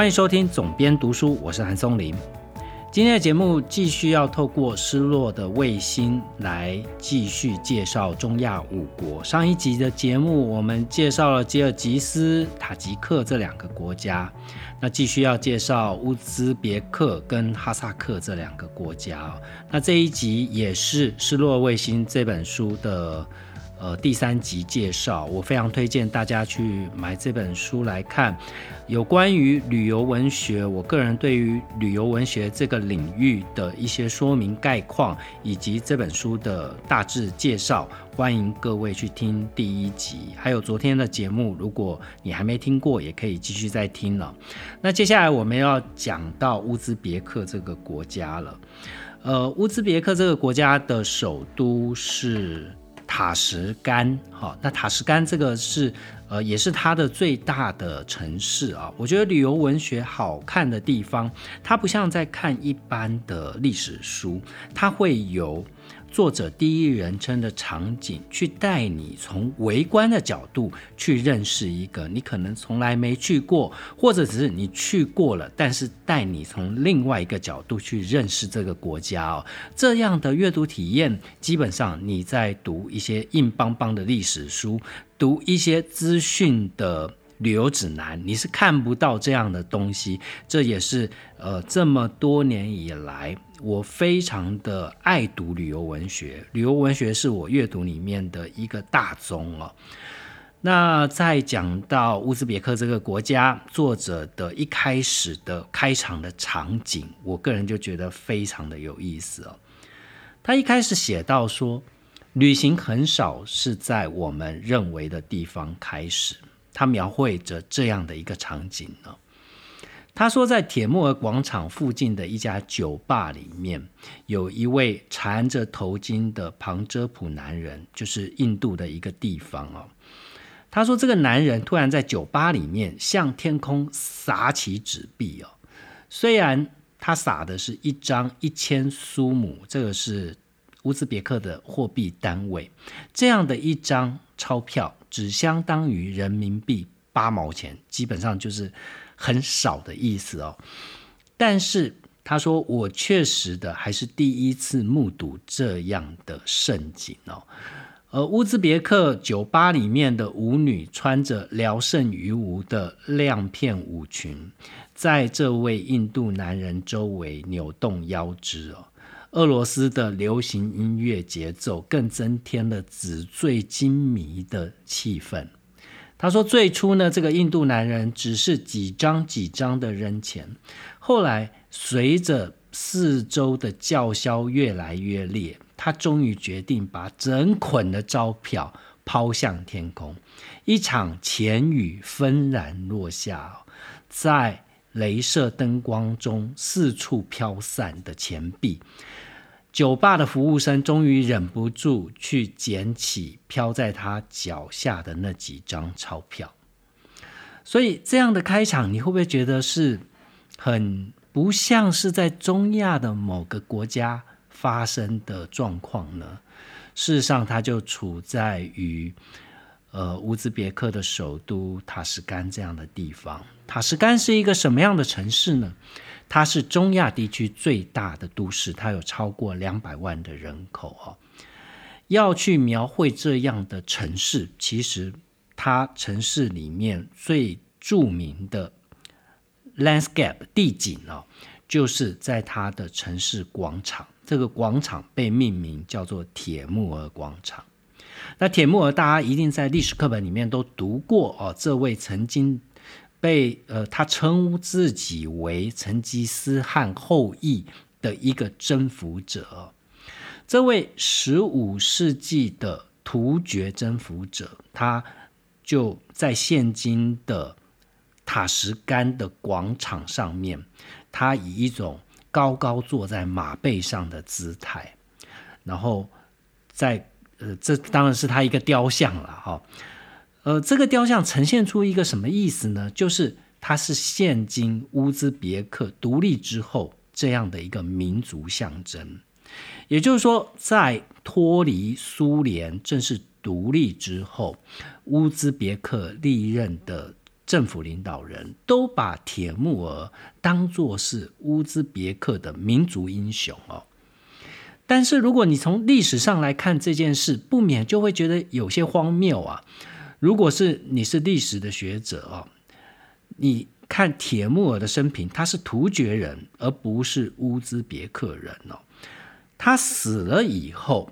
欢迎收听总编读书，我是韩松林。今天的节目继续要透过失落的卫星来继续介绍中亚五国。上一集的节目我们介绍了吉尔吉斯、塔吉克这两个国家，那继续要介绍乌兹别克跟哈萨克这两个国家。那这一集也是《失落卫星》这本书的。呃，第三集介绍，我非常推荐大家去买这本书来看。有关于旅游文学，我个人对于旅游文学这个领域的一些说明概况，以及这本书的大致介绍，欢迎各位去听第一集。还有昨天的节目，如果你还没听过，也可以继续再听了。那接下来我们要讲到乌兹别克这个国家了。呃，乌兹别克这个国家的首都是。塔什干，哈，那塔什干这个是，呃，也是它的最大的城市啊。我觉得旅游文学好看的地方，它不像在看一般的历史书，它会有。作者第一人称的场景，去带你从围观的角度去认识一个你可能从来没去过，或者只是你去过了，但是带你从另外一个角度去认识这个国家哦。这样的阅读体验，基本上你在读一些硬邦邦的历史书，读一些资讯的。旅游指南，你是看不到这样的东西。这也是呃这么多年以来，我非常的爱读旅游文学。旅游文学是我阅读里面的一个大宗哦。那在讲到乌兹别克这个国家，作者的一开始的开场的场景，我个人就觉得非常的有意思哦。他一开始写到说，旅行很少是在我们认为的地方开始。他描绘着这样的一个场景呢。他说，在铁木尔广场附近的一家酒吧里面，有一位缠着头巾的旁遮普男人，就是印度的一个地方哦。他说，这个男人突然在酒吧里面向天空撒起纸币哦。虽然他撒的是一张一千苏姆，这个是乌兹别克的货币单位，这样的一张钞票。只相当于人民币八毛钱，基本上就是很少的意思哦。但是他说，我确实的还是第一次目睹这样的盛景哦。而乌兹别克酒吧里面的舞女穿着聊胜于无的亮片舞裙，在这位印度男人周围扭动腰肢哦。俄罗斯的流行音乐节奏更增添了纸醉金迷的气氛。他说：“最初呢，这个印度男人只是几张几张的扔钱，后来随着四周的叫嚣越来越烈，他终于决定把整捆的钞票抛向天空。一场钱雨纷然落下，在。”镭射灯光中四处飘散的钱币，酒吧的服务生终于忍不住去捡起飘在他脚下的那几张钞票。所以，这样的开场，你会不会觉得是很不像是在中亚的某个国家发生的状况呢？事实上，它就处在于。呃，乌兹别克的首都塔什干这样的地方，塔什干是一个什么样的城市呢？它是中亚地区最大的都市，它有超过两百万的人口哦。要去描绘这样的城市，其实它城市里面最著名的 landscape 地景哦，就是在它的城市广场，这个广场被命名叫做铁木尔广场。那铁木儿，大家一定在历史课本里面都读过哦。这位曾经被呃，他称自己为成吉思汗后裔的一个征服者。这位十五世纪的突厥征服者，他就在现今的塔什干的广场上面，他以一种高高坐在马背上的姿态，然后在。呃，这当然是他一个雕像了哈。呃，这个雕像呈现出一个什么意思呢？就是它是现今乌兹别克独立之后这样的一个民族象征。也就是说，在脱离苏联正式独立之后，乌兹别克历任的政府领导人都把铁木儿当作是乌兹别克的民族英雄哦。但是如果你从历史上来看这件事，不免就会觉得有些荒谬啊。如果是你是历史的学者哦，你看铁木儿的生平，他是突厥人，而不是乌兹别克人哦。他死了以后。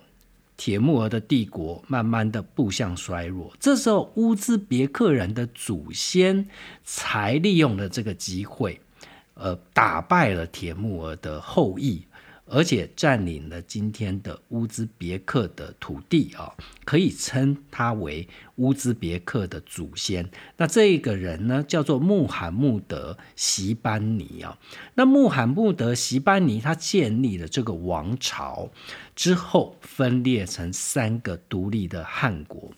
铁木儿的帝国慢慢的步向衰弱，这时候乌兹别克人的祖先才利用了这个机会，呃，打败了铁木儿的后裔。而且占领了今天的乌兹别克的土地啊，可以称他为乌兹别克的祖先。那这个人呢，叫做穆罕默德·席班尼啊。那穆罕默德·席班尼他建立了这个王朝之后，分裂成三个独立的汗国，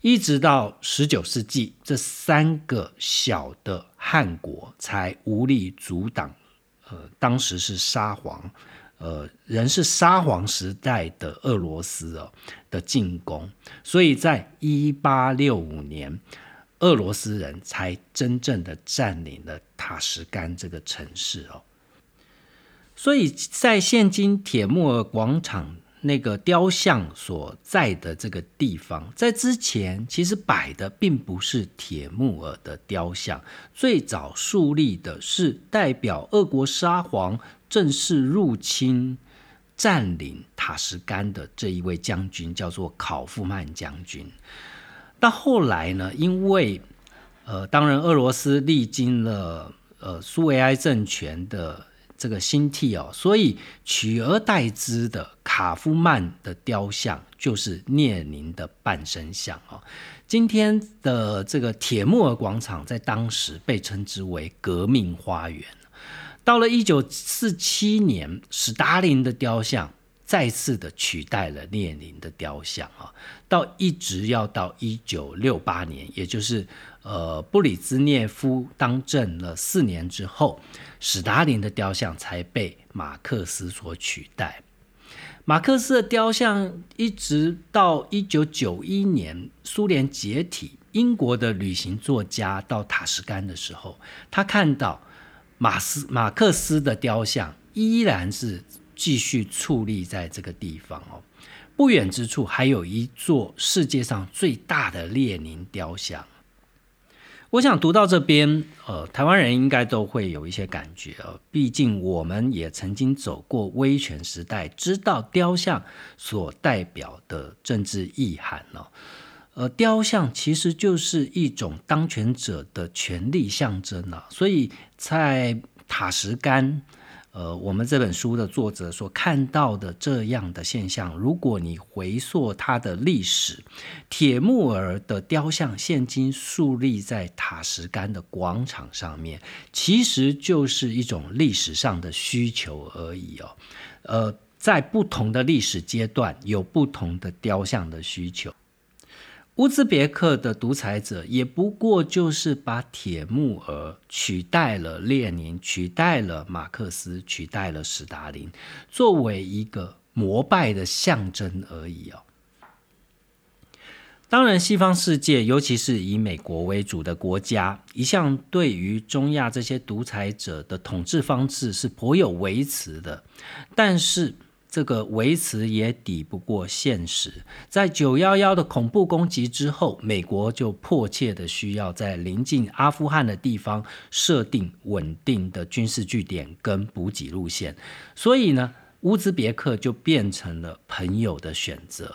一直到十九世纪，这三个小的汗国才无力阻挡，呃，当时是沙皇。呃，人是沙皇时代的俄罗斯哦的进攻，所以在一八六五年，俄罗斯人才真正的占领了塔什干这个城市哦。所以在现今铁木尔广场那个雕像所在的这个地方，在之前其实摆的并不是铁木尔的雕像，最早树立的是代表俄国沙皇。正式入侵、占领塔什干的这一位将军叫做考夫曼将军。到后来呢，因为呃，当然俄罗斯历经了呃苏维埃政权的这个兴替哦，所以取而代之的卡夫曼的雕像就是列宁的半身像哦。今天的这个铁木尔广场在当时被称之为革命花园。到了一九四七年，史达林的雕像再次的取代了列宁的雕像啊，到一直要到一九六八年，也就是呃布里兹涅夫当政了四年之后，史达林的雕像才被马克思所取代。马克思的雕像一直到一九九一年苏联解体，英国的旅行作家到塔什干的时候，他看到。马斯马克思的雕像依然是继续矗立在这个地方哦。不远之处还有一座世界上最大的列宁雕像。我想读到这边，呃，台湾人应该都会有一些感觉哦。毕竟我们也曾经走过威权时代，知道雕像所代表的政治意涵哦。呃，雕像其实就是一种当权者的权力象征啊，所以在塔什干，呃，我们这本书的作者所看到的这样的现象，如果你回溯它的历史，铁木儿的雕像现今树立在塔什干的广场上面，其实就是一种历史上的需求而已哦。呃，在不同的历史阶段，有不同的雕像的需求。乌兹别克的独裁者也不过就是把铁木儿取代了列宁，取代了马克思，取代了斯大林，作为一个膜拜的象征而已哦。当然，西方世界，尤其是以美国为主的国家，一向对于中亚这些独裁者的统治方式是颇有维持的，但是。这个维持也抵不过现实。在九幺幺的恐怖攻击之后，美国就迫切的需要在临近阿富汗的地方设定稳定的军事据点跟补给路线，所以呢，乌兹别克就变成了朋友的选择。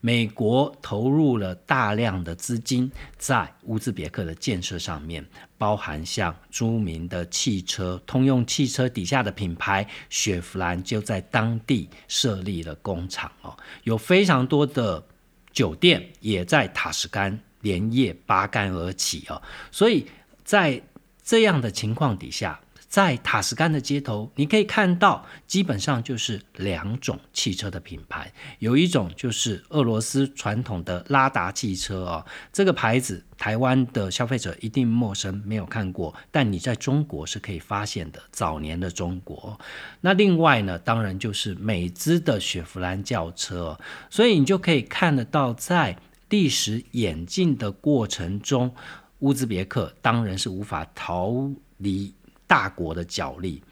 美国投入了大量的资金在乌兹别克的建设上面，包含像著名的汽车通用汽车底下的品牌雪佛兰就在当地设立了工厂哦，有非常多的酒店也在塔什干连夜拔干而起哦，所以在这样的情况底下。在塔什干的街头，你可以看到，基本上就是两种汽车的品牌，有一种就是俄罗斯传统的拉达汽车哦，这个牌子台湾的消费者一定陌生，没有看过，但你在中国是可以发现的。早年的中国，那另外呢，当然就是美资的雪佛兰轿车，所以你就可以看得到，在历史演进的过程中。乌兹别克当然是无法逃离大国的角力。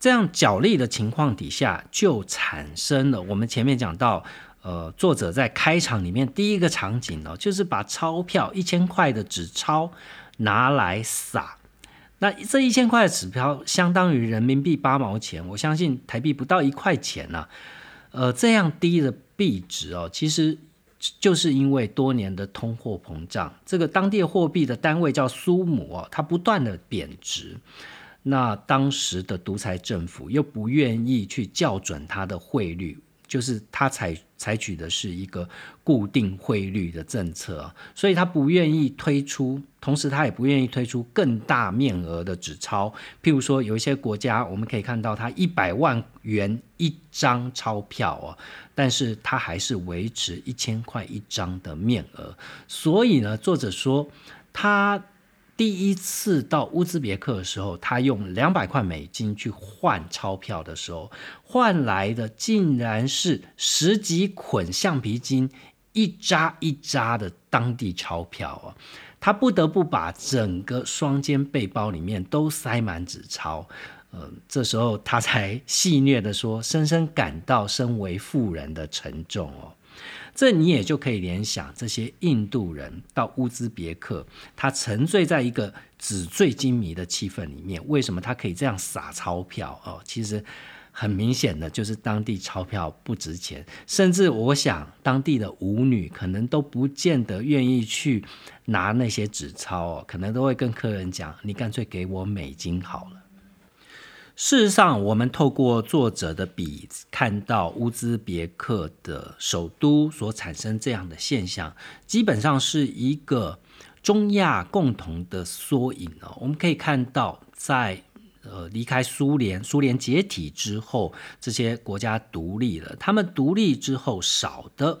这样角力的情况底下，就产生了我们前面讲到，呃，作者在开场里面第一个场景呢，就是把钞票一千块的纸钞拿来撒。那这一千块的纸票相当于人民币八毛钱，我相信台币不到一块钱呢。呃，这样低的币值哦，其实就是因为多年的通货膨胀，这个当地货币的单位叫苏姆哦，它不断的贬值。那当时的独裁政府又不愿意去校准它的汇率，就是他采采取的是一个固定汇率的政策，所以他不愿意推出，同时他也不愿意推出更大面额的纸钞。譬如说，有一些国家我们可以看到，它一百万元一张钞票哦，但是它还是维持一千块一张的面额。所以呢，作者说他。第一次到乌兹别克的时候，他用两百块美金去换钞票的时候，换来的竟然是十几捆橡皮筋，一扎一扎的当地钞票啊！他不得不把整个双肩背包里面都塞满纸钞，呃，这时候他才戏谑的说：“深深感到身为富人的沉重哦。”这你也就可以联想，这些印度人到乌兹别克，他沉醉在一个纸醉金迷的气氛里面。为什么他可以这样撒钞票？哦，其实很明显的就是当地钞票不值钱，甚至我想当地的舞女可能都不见得愿意去拿那些纸钞哦，可能都会跟客人讲：“你干脆给我美金好了。”事实上，我们透过作者的笔看到乌兹别克的首都所产生这样的现象，基本上是一个中亚共同的缩影哦。我们可以看到，在呃离开苏联、苏联解体之后，这些国家独立了，他们独立之后少的。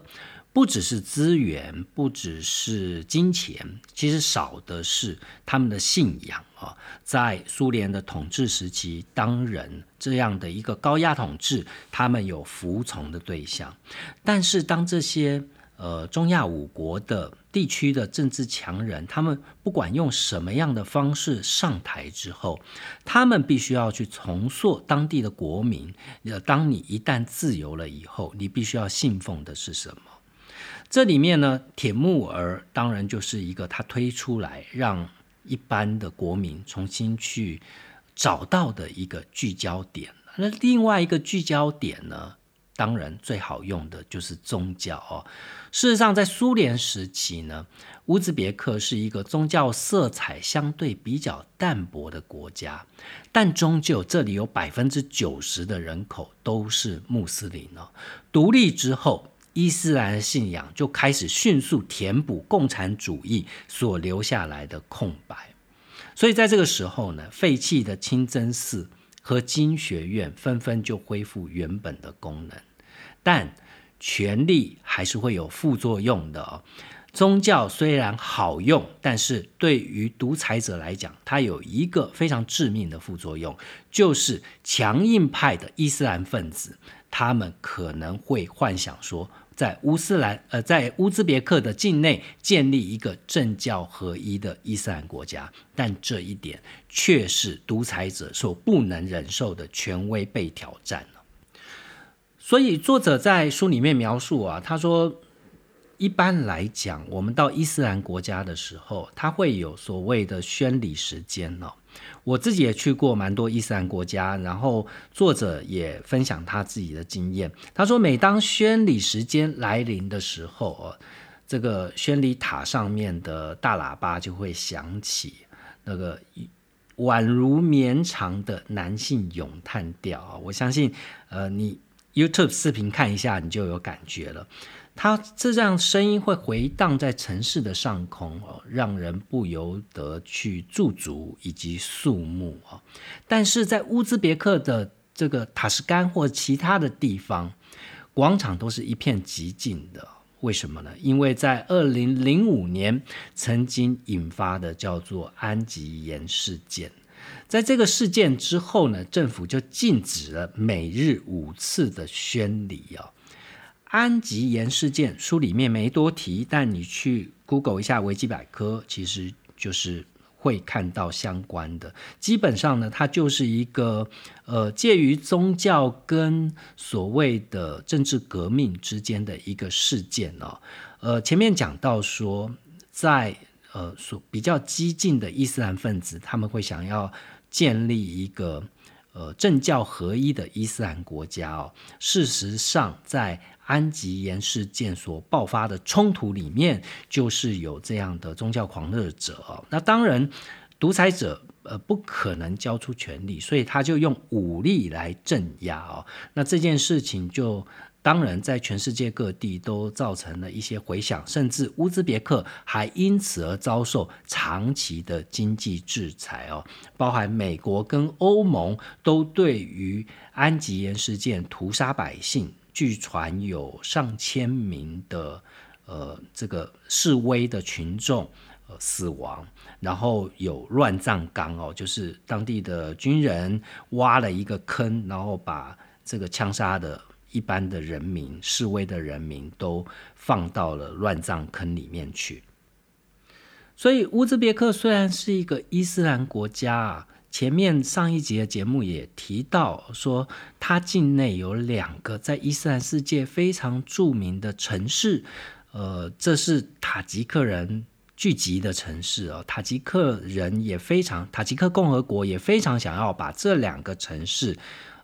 不只是资源，不只是金钱，其实少的是他们的信仰在苏联的统治时期，当人这样的一个高压统治，他们有服从的对象。但是，当这些呃中亚五国的地区的政治强人，他们不管用什么样的方式上台之后，他们必须要去重塑当地的国民。呃，当你一旦自由了以后，你必须要信奉的是什么？这里面呢，铁木儿当然就是一个他推出来让一般的国民重新去找到的一个聚焦点。那另外一个聚焦点呢，当然最好用的就是宗教哦。事实上，在苏联时期呢，乌兹别克是一个宗教色彩相对比较淡薄的国家，但终究这里有百分之九十的人口都是穆斯林哦。独立之后。伊斯兰信仰就开始迅速填补共产主义所留下来的空白，所以在这个时候呢，废弃的清真寺和经学院纷纷就恢复原本的功能，但权力还是会有副作用的。宗教虽然好用，但是对于独裁者来讲，它有一个非常致命的副作用，就是强硬派的伊斯兰分子，他们可能会幻想说。在乌斯兰，呃，在乌兹别克的境内建立一个政教合一的伊斯兰国家，但这一点却是独裁者所不能忍受的权威被挑战了。所以作者在书里面描述啊，他说。一般来讲，我们到伊斯兰国家的时候，他会有所谓的宣礼时间哦。我自己也去过蛮多伊斯兰国家，然后作者也分享他自己的经验。他说，每当宣礼时间来临的时候，哦，这个宣礼塔上面的大喇叭就会响起，那个宛如绵长的男性咏叹调啊。我相信，呃，你 YouTube 视频看一下，你就有感觉了。它这样声音会回荡在城市的上空哦，让人不由得去驻足以及肃穆啊。但是在乌兹别克的这个塔什干或其他的地方，广场都是一片寂静的。为什么呢？因为在二零零五年曾经引发的叫做安吉延事件，在这个事件之后呢，政府就禁止了每日五次的宣礼啊。安吉延事件书里面没多提，但你去 Google 一下维基百科，其实就是会看到相关的。基本上呢，它就是一个呃介于宗教跟所谓的政治革命之间的一个事件哦。呃，前面讲到说，在呃所比较激进的伊斯兰分子，他们会想要建立一个。呃，政教合一的伊斯兰国家哦，事实上，在安吉延事件所爆发的冲突里面，就是有这样的宗教狂热者。那当然，独裁者呃不可能交出权力，所以他就用武力来镇压哦。那这件事情就。当然，在全世界各地都造成了一些回响，甚至乌兹别克还因此而遭受长期的经济制裁哦。包含美国跟欧盟都对于安吉延事件屠杀百姓，据传有上千名的呃这个示威的群众呃死亡，然后有乱葬岗哦，就是当地的军人挖了一个坑，然后把这个枪杀的。一般的人民、示威的人民都放到了乱葬坑里面去。所以，乌兹别克虽然是一个伊斯兰国家啊，前面上一集的节目也提到说，它境内有两个在伊斯兰世界非常著名的城市，呃，这是塔吉克人聚集的城市哦。塔吉克人也非常，塔吉克共和国也非常想要把这两个城市。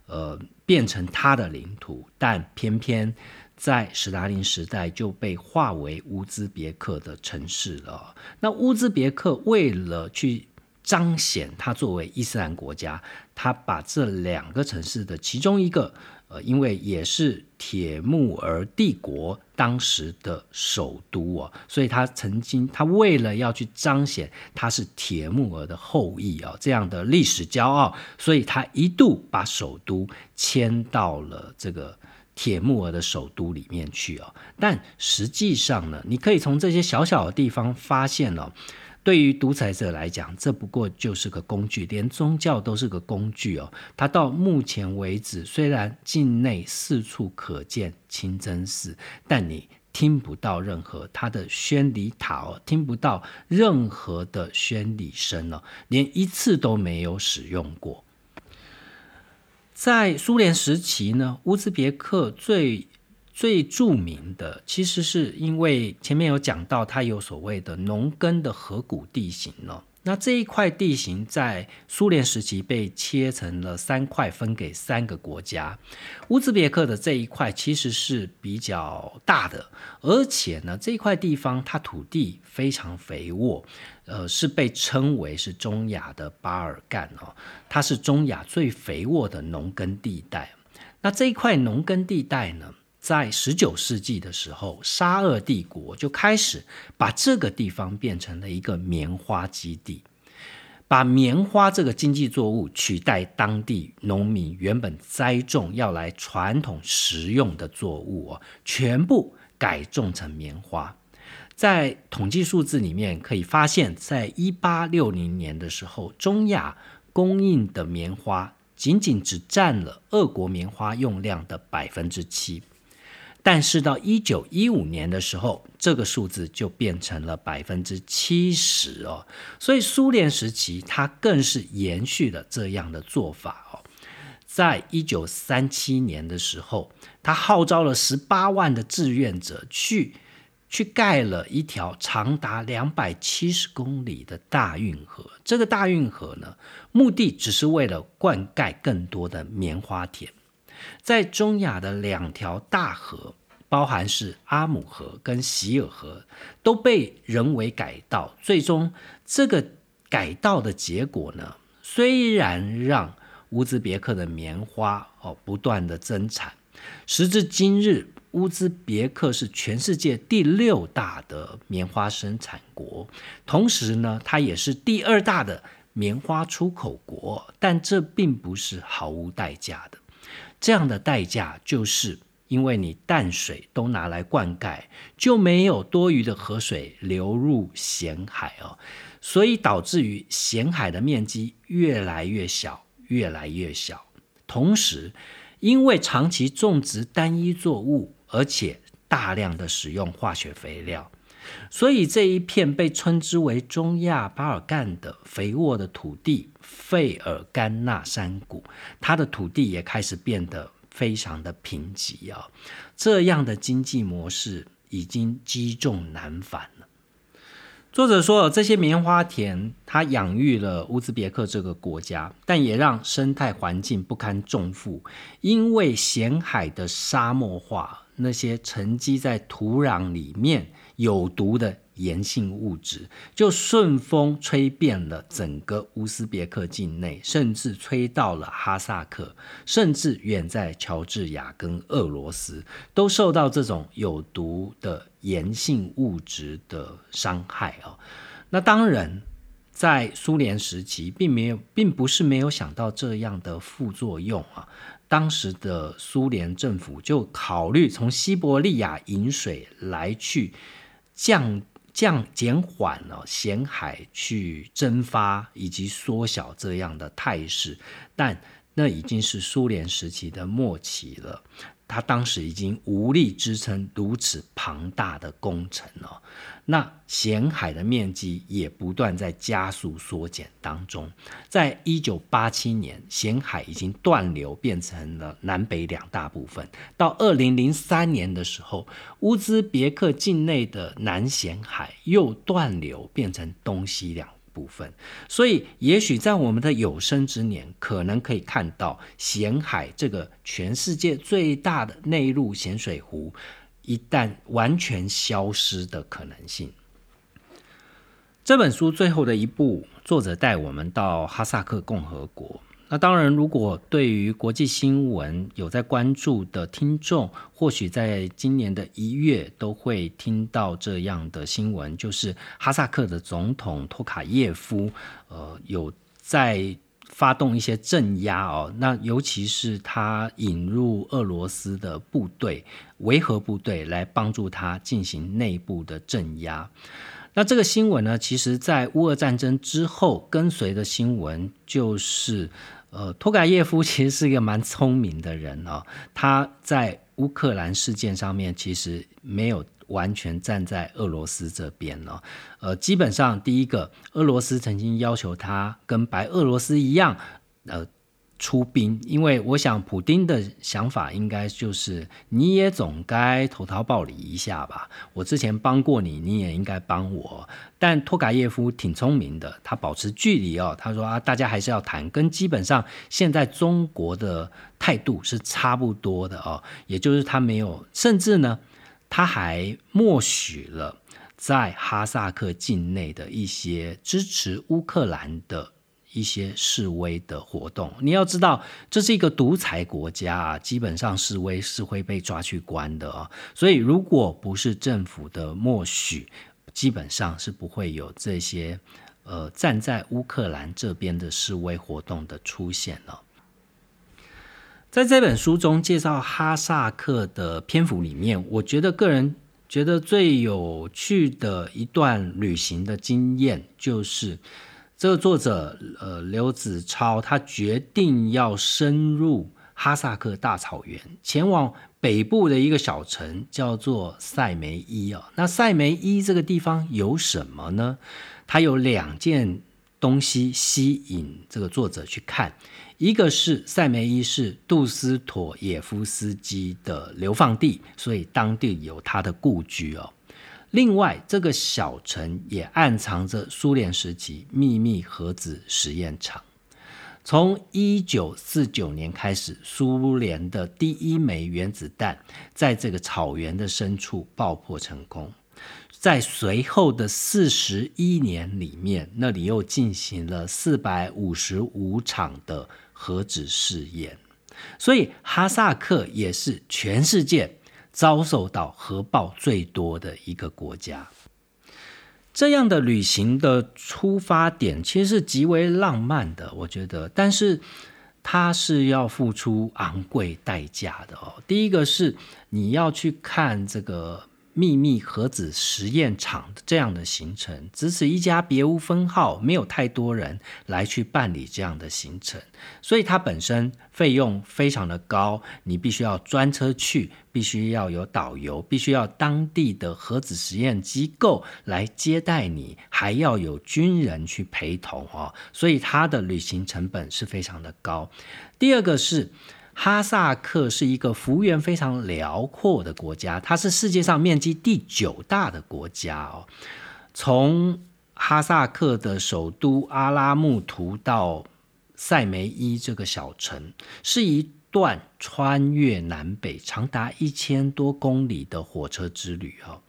呃，变成他的领土，但偏偏在史达林时代就被划为乌兹别克的城市了。那乌兹别克为了去彰显他作为伊斯兰国家，他把这两个城市的其中一个。呃，因为也是铁木儿帝国当时的首都哦，所以他曾经他为了要去彰显他是铁木儿的后裔哦，这样的历史骄傲，所以他一度把首都迁到了这个铁木儿的首都里面去哦。但实际上呢，你可以从这些小小的地方发现了。对于独裁者来讲，这不过就是个工具，连宗教都是个工具哦。他到目前为止，虽然境内四处可见清真寺，但你听不到任何他的宣礼塔哦，听不到任何的宣礼声哦，连一次都没有使用过。在苏联时期呢，乌兹别克最。最著名的，其实是因为前面有讲到，它有所谓的农耕的河谷地形了。那这一块地形在苏联时期被切成了三块，分给三个国家。乌兹别克的这一块其实是比较大的，而且呢，这一块地方它土地非常肥沃，呃，是被称为是中亚的巴尔干哦，它是中亚最肥沃的农耕地带。那这一块农耕地带呢？在十九世纪的时候，沙俄帝国就开始把这个地方变成了一个棉花基地，把棉花这个经济作物取代当地农民原本栽种要来传统食用的作物哦，全部改种成棉花。在统计数字里面可以发现，在一八六零年的时候，中亚供应的棉花仅仅只占了俄国棉花用量的百分之七。但是到一九一五年的时候，这个数字就变成了百分之七十哦。所以苏联时期，它更是延续了这样的做法哦。在一九三七年的时候，他号召了十八万的志愿者去去盖了一条长达两百七十公里的大运河。这个大运河呢，目的只是为了灌溉更多的棉花田。在中亚的两条大河，包含是阿姆河跟希尔河，都被人为改道。最终，这个改道的结果呢，虽然让乌兹别克的棉花哦不断的增产，时至今日，乌兹别克是全世界第六大的棉花生产国，同时呢，它也是第二大的棉花出口国。但这并不是毫无代价的。这样的代价，就是因为你淡水都拿来灌溉，就没有多余的河水流入咸海哦，所以导致于咸海的面积越来越小，越来越小。同时，因为长期种植单一作物，而且大量的使用化学肥料，所以这一片被称之为中亚巴尔干的肥沃的土地——费尔干纳山谷，它的土地也开始变得非常的贫瘠啊。这样的经济模式已经积重难返了。作者说，这些棉花田，它养育了乌兹别克这个国家，但也让生态环境不堪重负，因为咸海的沙漠化，那些沉积在土壤里面有毒的。盐性物质就顺风吹遍了整个乌兹别克境内，甚至吹到了哈萨克，甚至远在乔治亚跟俄罗斯，都受到这种有毒的盐性物质的伤害啊。那当然，在苏联时期，并没有，并不是没有想到这样的副作用啊。当时的苏联政府就考虑从西伯利亚引水来去降。降减缓了咸海去蒸发以及缩小这样的态势，但那已经是苏联时期的末期了。他当时已经无力支撑如此庞大的工程了。那咸海的面积也不断在加速缩减当中。在一九八七年，咸海已经断流，变成了南北两大部分。到二零零三年的时候，乌兹别克境内的南咸海又断流，变成东西两。部分，所以也许在我们的有生之年，可能可以看到咸海这个全世界最大的内陆咸水湖，一旦完全消失的可能性。这本书最后的一步，作者带我们到哈萨克共和国。那当然，如果对于国际新闻有在关注的听众，或许在今年的一月都会听到这样的新闻，就是哈萨克的总统托卡耶夫，呃，有在发动一些镇压哦。那尤其是他引入俄罗斯的部队、维和部队来帮助他进行内部的镇压。那这个新闻呢，其实在乌俄战争之后跟随的新闻就是。呃，托卡耶夫其实是一个蛮聪明的人哦。他在乌克兰事件上面其实没有完全站在俄罗斯这边哦。呃，基本上第一个，俄罗斯曾经要求他跟白俄罗斯一样，呃。出兵，因为我想普丁的想法应该就是你也总该投桃报李一下吧。我之前帮过你，你也应该帮我。但托卡耶夫挺聪明的，他保持距离哦。他说啊，大家还是要谈，跟基本上现在中国的态度是差不多的哦。也就是他没有，甚至呢，他还默许了在哈萨克境内的一些支持乌克兰的。一些示威的活动，你要知道，这是一个独裁国家啊，基本上示威是会被抓去关的啊。所以，如果不是政府的默许，基本上是不会有这些呃站在乌克兰这边的示威活动的出现了。在这本书中介绍哈萨克的篇幅里面，我觉得个人觉得最有趣的一段旅行的经验就是。这个作者呃刘子超，他决定要深入哈萨克大草原，前往北部的一个小城，叫做塞梅伊哦。那塞梅伊这个地方有什么呢？它有两件东西吸引这个作者去看，一个是塞梅伊是杜斯妥耶夫斯基的流放地，所以当地有他的故居哦。另外，这个小城也暗藏着苏联时期秘密核子实验场。从一九四九年开始，苏联的第一枚原子弹在这个草原的深处爆破成功。在随后的四十一年里面，那里又进行了四百五十五场的核子试验。所以，哈萨克也是全世界。遭受到核爆最多的一个国家，这样的旅行的出发点其实是极为浪漫的，我觉得，但是它是要付出昂贵代价的哦。第一个是你要去看这个秘密核子实验场这样的行程，只此一家，别无分号，没有太多人来去办理这样的行程，所以它本身费用非常的高，你必须要专车去，必须要有导游，必须要当地的核子实验机构来接待你，还要有军人去陪同哦，所以它的旅行成本是非常的高。第二个是。哈萨克是一个幅员非常辽阔的国家，它是世界上面积第九大的国家哦。从哈萨克的首都阿拉木图到塞梅伊这个小城，是以段穿越南北、长达一千多公里的火车之旅哦。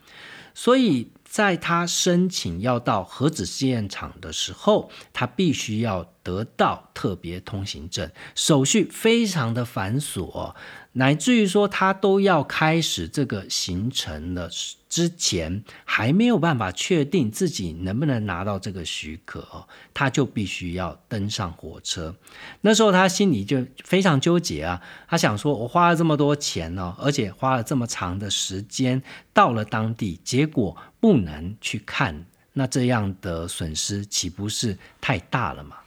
所以。在他申请要到核子试验场的时候，他必须要得到特别通行证，手续非常的繁琐。乃至于说他都要开始这个行程了，之前还没有办法确定自己能不能拿到这个许可哦，他就必须要登上火车。那时候他心里就非常纠结啊，他想说：我花了这么多钱呢，而且花了这么长的时间到了当地，结果不能去看，那这样的损失岂不是太大了吗？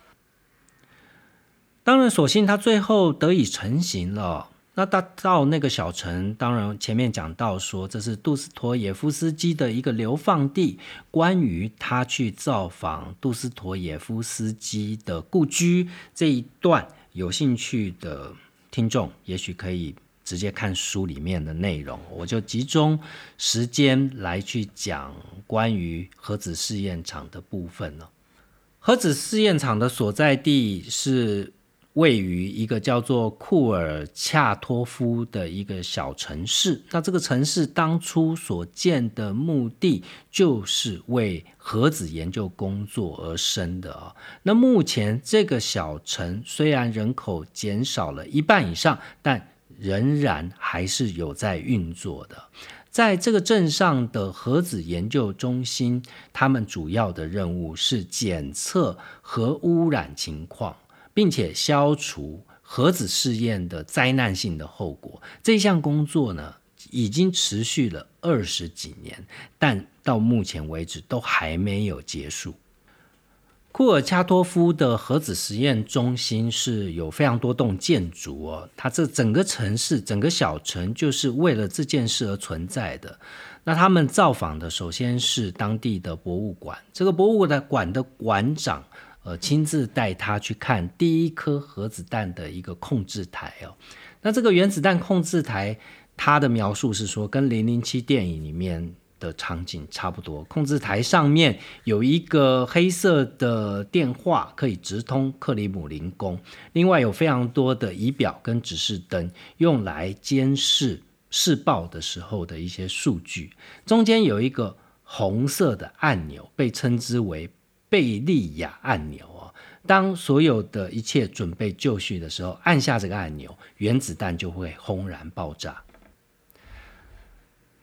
当然，所幸他最后得以成行了。那他到那个小城，当然前面讲到说，这是杜斯妥也夫斯基的一个流放地。关于他去造访杜斯妥也夫斯基的故居这一段，有兴趣的听众也许可以直接看书里面的内容。我就集中时间来去讲关于核子试验场的部分了。核子试验场的所在地是。位于一个叫做库尔恰托夫的一个小城市。那这个城市当初所建的目的，就是为核子研究工作而生的啊。那目前这个小城虽然人口减少了一半以上，但仍然还是有在运作的。在这个镇上的核子研究中心，他们主要的任务是检测核污染情况。并且消除核子试验的灾难性的后果，这项工作呢已经持续了二十几年，但到目前为止都还没有结束。库尔恰托夫的核子实验中心是有非常多栋建筑哦，它这整个城市、整个小城就是为了这件事而存在的。那他们造访的首先是当地的博物馆，这个博物馆的馆长。呃，亲自带他去看第一颗核子弹的一个控制台哦。那这个原子弹控制台，它的描述是说，跟零零七电影里面的场景差不多。控制台上面有一个黑色的电话，可以直通克里姆林宫。另外有非常多的仪表跟指示灯，用来监视试爆的时候的一些数据。中间有一个红色的按钮，被称之为。贝利亚按钮哦，当所有的一切准备就绪的时候，按下这个按钮，原子弹就会轰然爆炸。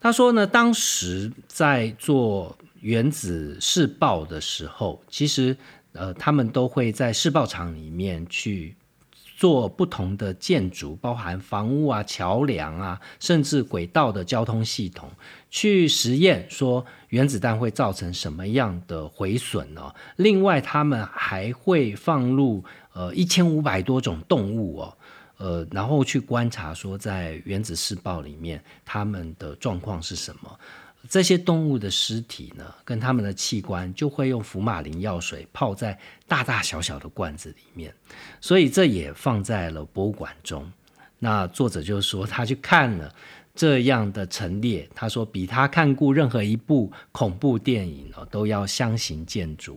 他说呢，当时在做原子试爆的时候，其实呃，他们都会在试爆场里面去。做不同的建筑，包含房屋啊、桥梁啊，甚至轨道的交通系统，去实验说原子弹会造成什么样的毁损呢？另外，他们还会放入呃一千五百多种动物哦，呃，然后去观察说在原子试爆里面他们的状况是什么。这些动物的尸体呢，跟他们的器官就会用福马林药水泡在大大小小的罐子里面，所以这也放在了博物馆中。那作者就说，他去看了这样的陈列，他说比他看过任何一部恐怖电影哦都要相形见绌。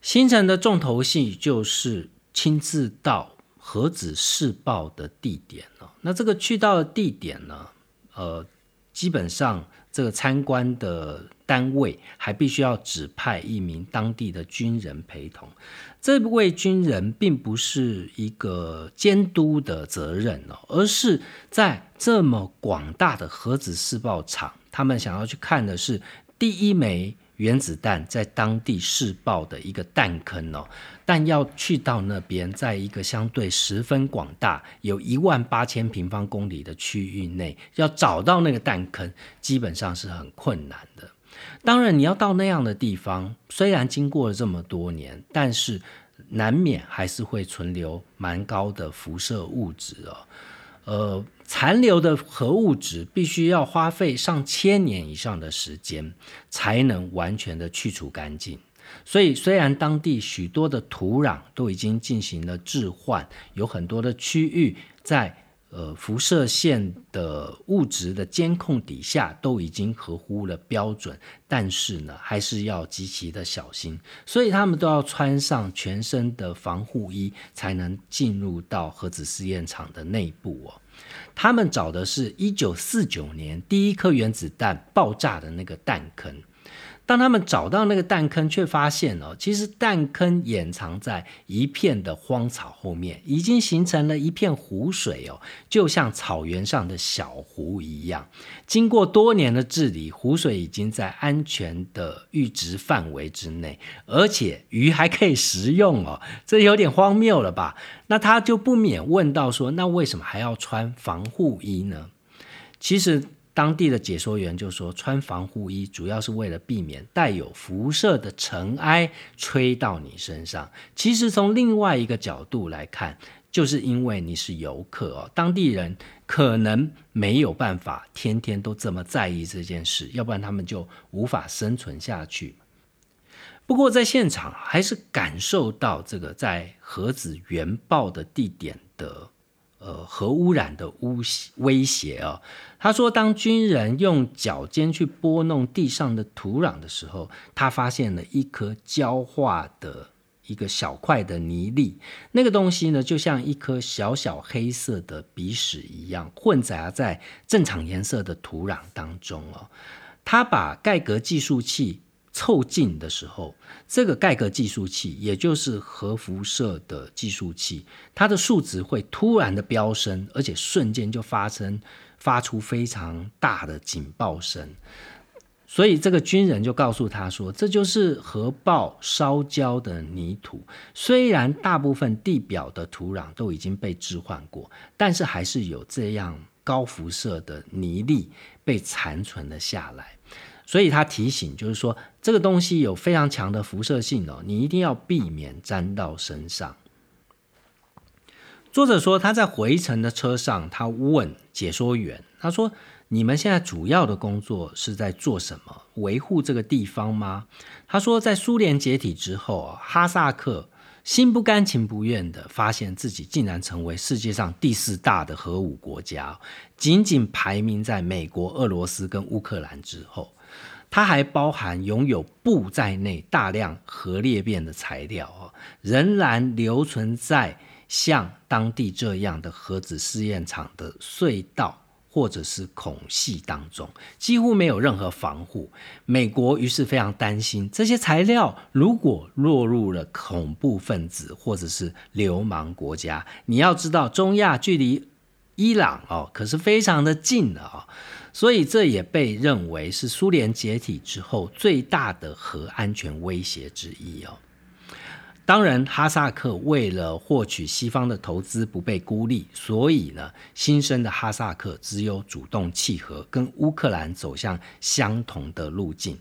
新城的重头戏就是亲自到核子试爆的地点了。那这个去到的地点呢，呃。基本上，这个参观的单位还必须要指派一名当地的军人陪同。这位军人并不是一个监督的责任哦，而是在这么广大的核子试爆场，他们想要去看的是第一枚原子弹在当地试爆的一个弹坑哦，但要去到那边，在一个相对十分广大、有一万八千平方公里的区域内，要找到那个弹坑，基本上是很困难的。当然，你要到那样的地方，虽然经过了这么多年，但是难免还是会存留蛮高的辐射物质哦。呃，残留的核物质必须要花费上千年以上的时间，才能完全的去除干净。所以，虽然当地许多的土壤都已经进行了置换，有很多的区域在。呃，辐射线的物质的监控底下都已经合乎了标准，但是呢，还是要极其的小心，所以他们都要穿上全身的防护衣，才能进入到核子试验场的内部哦。他们找的是一九四九年第一颗原子弹爆炸的那个弹坑。当他们找到那个弹坑，却发现哦，其实弹坑掩藏在一片的荒草后面，已经形成了一片湖水哦，就像草原上的小湖一样。经过多年的治理，湖水已经在安全的阈值范围之内，而且鱼还可以食用哦，这有点荒谬了吧？那他就不免问到说，那为什么还要穿防护衣呢？其实。当地的解说员就说，穿防护衣主要是为了避免带有辐射的尘埃吹到你身上。其实从另外一个角度来看，就是因为你是游客哦，当地人可能没有办法天天都这么在意这件事，要不然他们就无法生存下去。不过在现场还是感受到这个在核子原爆的地点的。呃，核污染的威威胁哦，他说，当军人用脚尖去拨弄地上的土壤的时候，他发现了一颗焦化的一个小块的泥粒，那个东西呢，就像一颗小小黑色的鼻屎一样，混杂在正常颜色的土壤当中哦。他把盖格计数器。凑近的时候，这个盖格计数器，也就是核辐射的计数器，它的数值会突然的飙升，而且瞬间就发生发出非常大的警报声。所以这个军人就告诉他说：“这就是核爆烧焦的泥土。虽然大部分地表的土壤都已经被置换过，但是还是有这样高辐射的泥粒被残存了下来。”所以他提醒，就是说这个东西有非常强的辐射性哦，你一定要避免沾到身上。作者说他在回程的车上，他问解说员，他说：“你们现在主要的工作是在做什么？维护这个地方吗？”他说，在苏联解体之后啊，哈萨克心不甘情不愿的发现自己竟然成为世界上第四大的核武国家，仅仅排名在美国、俄罗斯跟乌克兰之后。它还包含拥有布在内大量核裂变的材料哦，仍然留存在像当地这样的核子试验场的隧道或者是孔隙当中，几乎没有任何防护。美国于是非常担心，这些材料如果落入了恐怖分子或者是流氓国家，你要知道，中亚距离伊朗哦可是非常的近的哦。所以这也被认为是苏联解体之后最大的核安全威胁之一哦。当然，哈萨克为了获取西方的投资不被孤立，所以呢，新生的哈萨克只有主动契合，跟乌克兰走向相同的路径。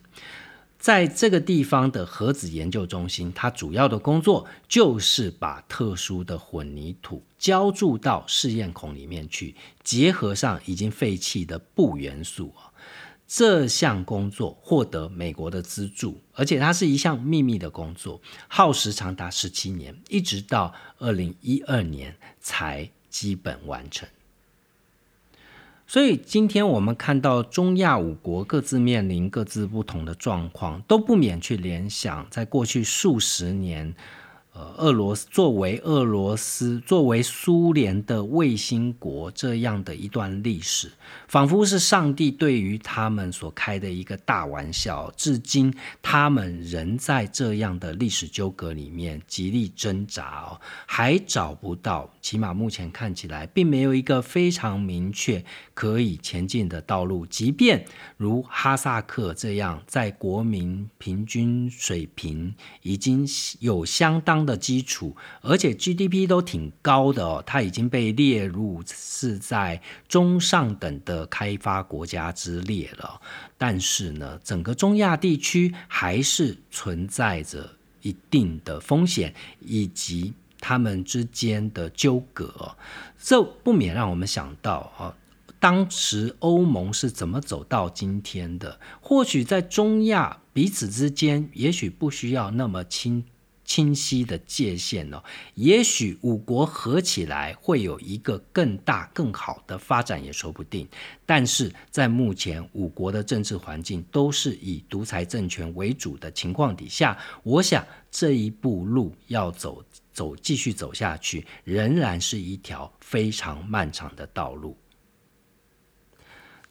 在这个地方的核子研究中心，它主要的工作就是把特殊的混凝土浇筑到试验孔里面去，结合上已经废弃的钚元素。这项工作获得美国的资助，而且它是一项秘密的工作，耗时长达十七年，一直到二零一二年才基本完成。所以今天我们看到中亚五国各自面临各自不同的状况，都不免去联想，在过去数十年，呃，俄罗斯作为俄罗斯作为苏联的卫星国这样的一段历史，仿佛是上帝对于他们所开的一个大玩笑。至今，他们仍在这样的历史纠葛里面极力挣扎哦，还找不到，起码目前看起来，并没有一个非常明确可以前进的道路。即便如哈萨克这样，在国民平均水平已经有相当。的基础，而且 GDP 都挺高的哦，它已经被列入是在中上等的开发国家之列了。但是呢，整个中亚地区还是存在着一定的风险，以及他们之间的纠葛，这不免让我们想到啊，当时欧盟是怎么走到今天的？或许在中亚彼此之间，也许不需要那么亲。清晰的界限哦，也许五国合起来会有一个更大更好的发展也说不定。但是在目前五国的政治环境都是以独裁政权为主的情况底下，我想这一步路要走走继续走下去，仍然是一条非常漫长的道路。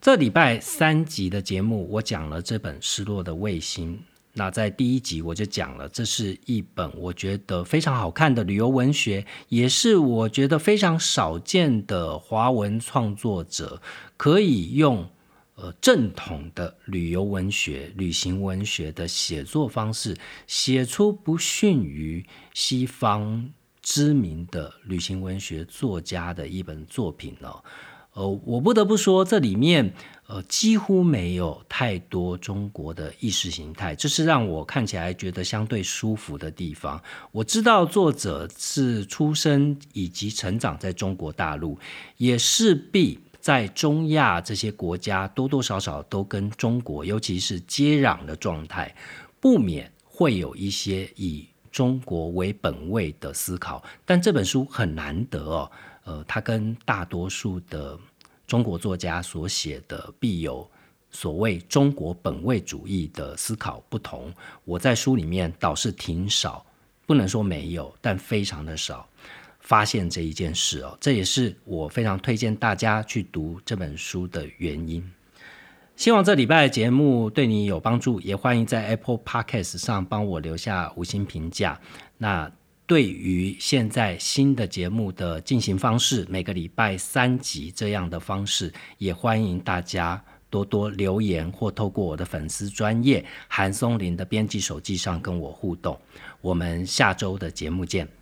这礼拜三集的节目，我讲了这本《失落的卫星》。那在第一集我就讲了，这是一本我觉得非常好看的旅游文学，也是我觉得非常少见的华文创作者可以用呃正统的旅游文学、旅行文学的写作方式，写出不逊于西方知名的旅行文学作家的一本作品哦。呃，我不得不说，这里面呃几乎没有太多中国的意识形态，这是让我看起来觉得相对舒服的地方。我知道作者是出生以及成长在中国大陆，也势必在中亚这些国家多多少少都跟中国，尤其是接壤的状态，不免会有一些以中国为本位的思考。但这本书很难得哦。呃，它跟大多数的中国作家所写的必有所谓中国本位主义的思考不同，我在书里面倒是挺少，不能说没有，但非常的少发现这一件事哦。这也是我非常推荐大家去读这本书的原因。希望这礼拜的节目对你有帮助，也欢迎在 Apple Podcast 上帮我留下五星评价。那。对于现在新的节目的进行方式，每个礼拜三集这样的方式，也欢迎大家多多留言或透过我的粉丝专业韩松林的编辑手机上跟我互动。我们下周的节目见。